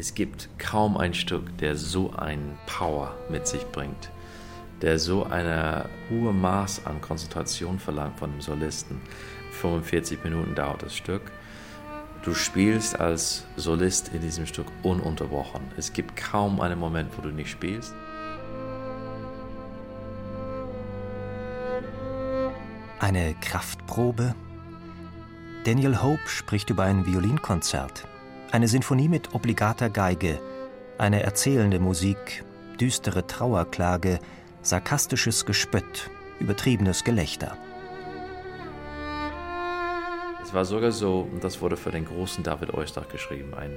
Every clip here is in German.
Es gibt kaum ein Stück, der so ein Power mit sich bringt, der so eine hohe Maß an Konzentration verlangt von dem Solisten. 45 Minuten dauert das Stück. Du spielst als Solist in diesem Stück ununterbrochen. Es gibt kaum einen Moment, wo du nicht spielst. Eine Kraftprobe? Daniel Hope spricht über ein Violinkonzert. Eine Sinfonie mit obligater Geige, eine erzählende Musik, düstere Trauerklage, sarkastisches Gespött, übertriebenes Gelächter. Es war sogar so, und das wurde für den großen David Oistrakh geschrieben, ein,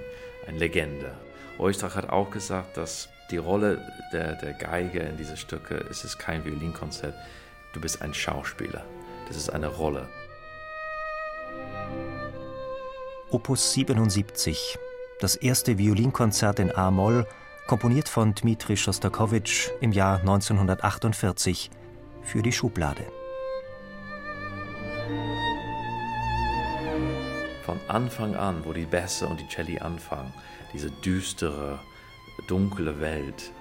ein Legende. Oistrakh hat auch gesagt, dass die Rolle der, der Geige in diese Stücke, es ist kein Violinkonzert, du bist ein Schauspieler. Das ist eine Rolle. Opus 77, das erste Violinkonzert in A-Moll, komponiert von Dmitri Schostakowitsch im Jahr 1948 für die Schublade. Von Anfang an, wo die Bässe und die Celli anfangen, diese düstere, dunkle Welt,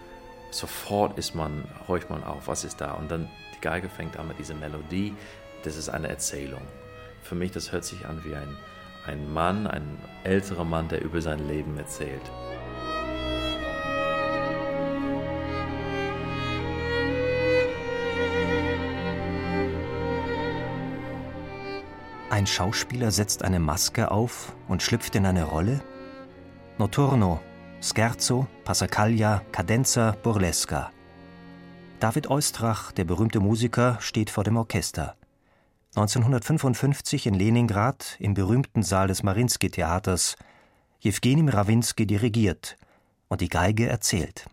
sofort ist man, horcht man auf, was ist da? Und dann die Geige fängt an mit dieser Melodie, das ist eine Erzählung. Für mich, das hört sich an wie ein ein Mann, ein älterer Mann, der über sein Leben erzählt. Ein Schauspieler setzt eine Maske auf und schlüpft in eine Rolle? Noturno, Scherzo, Passacaglia, Cadenza, Burlesca. David Oistrach, der berühmte Musiker, steht vor dem Orchester. 1955 in Leningrad im berühmten Saal des Marinsky-Theaters. Jewgeni Mrawinsky dirigiert und die Geige erzählt.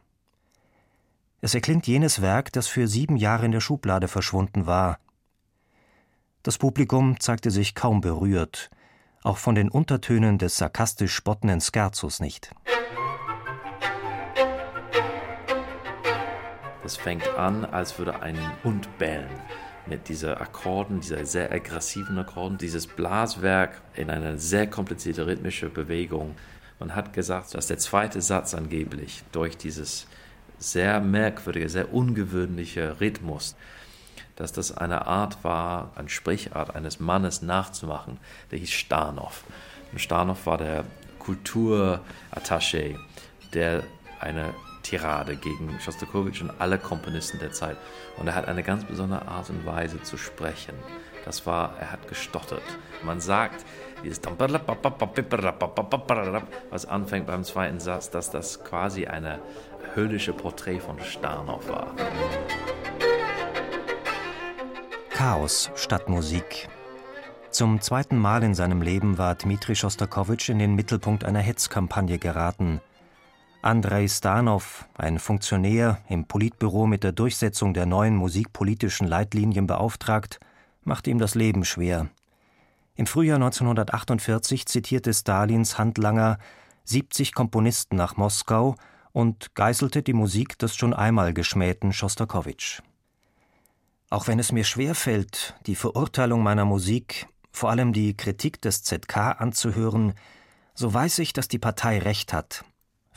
Es erklingt jenes Werk, das für sieben Jahre in der Schublade verschwunden war. Das Publikum zeigte sich kaum berührt, auch von den Untertönen des sarkastisch spottenden Scherzos nicht. Das fängt an, als würde ein Hund bellen mit diesen Akkorden, dieser sehr aggressiven Akkorden, dieses Blaswerk in eine sehr komplizierte rhythmische Bewegung. Man hat gesagt, dass der zweite Satz angeblich durch dieses sehr merkwürdige, sehr ungewöhnliche Rhythmus, dass das eine Art war, eine Sprichart eines Mannes nachzumachen, der hieß Starnow. Und Starnow war der Kulturattaché, der eine Tirade gegen Schostakowitsch und alle Komponisten der Zeit. Und er hat eine ganz besondere Art und Weise zu sprechen. Das war, er hat gestottert. Man sagt, dieses was anfängt beim zweiten Satz, dass das quasi eine höllische Porträt von Starnow war. Chaos statt Musik. Zum zweiten Mal in seinem Leben war Dmitri Schostakowitsch in den Mittelpunkt einer Hetzkampagne geraten. Andrei Stanov, ein Funktionär im Politbüro mit der Durchsetzung der neuen musikpolitischen Leitlinien beauftragt, machte ihm das Leben schwer. Im Frühjahr 1948 zitierte Stalins Handlanger 70 Komponisten nach Moskau und geißelte die Musik des schon einmal geschmähten Schostakowitsch. Auch wenn es mir schwerfällt, die Verurteilung meiner Musik, vor allem die Kritik des ZK anzuhören, so weiß ich, dass die Partei recht hat,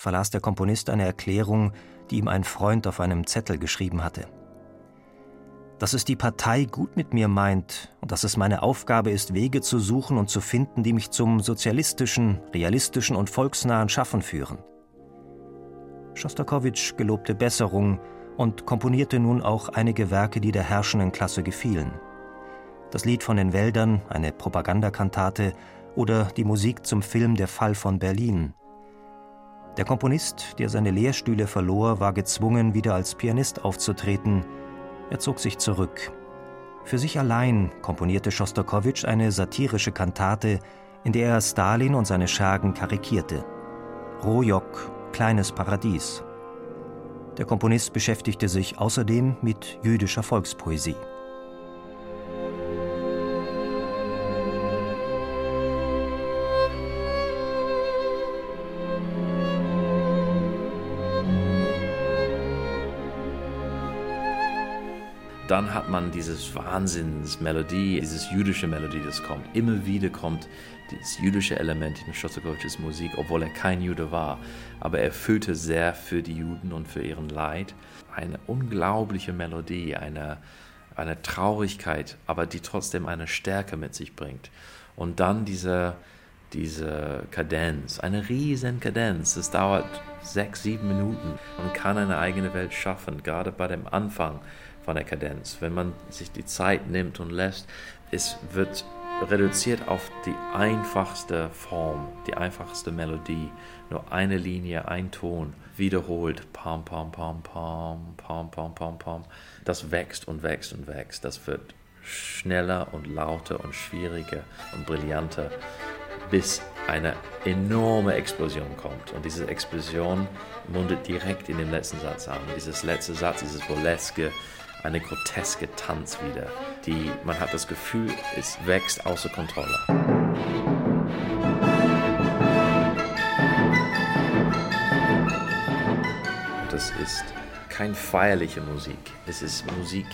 verlas der Komponist eine Erklärung, die ihm ein Freund auf einem Zettel geschrieben hatte. Dass es die Partei gut mit mir meint und dass es meine Aufgabe ist, Wege zu suchen und zu finden, die mich zum sozialistischen, realistischen und volksnahen Schaffen führen. Schostakowitsch gelobte Besserung und komponierte nun auch einige Werke, die der herrschenden Klasse gefielen. Das Lied von den Wäldern, eine Propagandakantate oder die Musik zum Film Der Fall von Berlin, der Komponist, der seine Lehrstühle verlor, war gezwungen, wieder als Pianist aufzutreten. Er zog sich zurück. Für sich allein komponierte Schostakowitsch eine satirische Kantate, in der er Stalin und seine Schergen karikierte. Rojok, Kleines Paradies. Der Komponist beschäftigte sich außerdem mit jüdischer Volkspoesie. Dann hat man dieses Wahnsinnsmelodie, dieses jüdische Melodie, das kommt. Immer wieder kommt dieses jüdische Element in Shostakovichs Musik, obwohl er kein Jude war. Aber er fühlte sehr für die Juden und für ihren Leid. Eine unglaubliche Melodie, eine, eine Traurigkeit, aber die trotzdem eine Stärke mit sich bringt. Und dann diese, diese Kadenz, eine riesen Kadenz. Es dauert sechs, sieben Minuten. Man kann eine eigene Welt schaffen, gerade bei dem Anfang von der Kadenz. Wenn man sich die Zeit nimmt und lässt, es wird reduziert auf die einfachste Form, die einfachste Melodie. Nur eine Linie, ein Ton, wiederholt. Pam, pam, pam, pam, pam, pam, pam, pam. Das wächst und wächst und wächst. Das wird schneller und lauter und schwieriger und brillanter, bis eine enorme Explosion kommt. Und diese Explosion mundet direkt in den letzten Satz an. Dieses letzte Satz, dieses burleske, eine groteske Tanz wieder, die man hat das Gefühl, es wächst außer Kontrolle. Das ist keine feierliche Musik, es ist Musik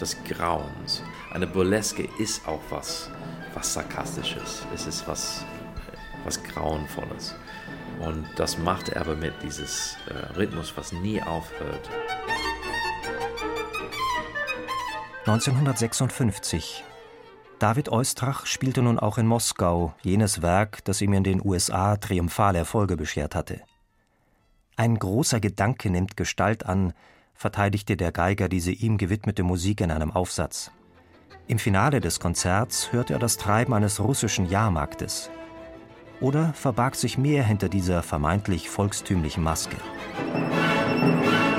des Grauens. Eine Burleske ist auch was, was Sarkastisches, es ist was, was Grauenvolles. Und das macht er aber mit dieses äh, Rhythmus, was nie aufhört. 1956. David Oistrach spielte nun auch in Moskau jenes Werk, das ihm in den USA triumphale Erfolge beschert hatte. Ein großer Gedanke nimmt Gestalt an, verteidigte der Geiger diese ihm gewidmete Musik in einem Aufsatz. Im Finale des Konzerts hörte er das Treiben eines russischen Jahrmarktes. Oder verbarg sich mehr hinter dieser vermeintlich volkstümlichen Maske? Musik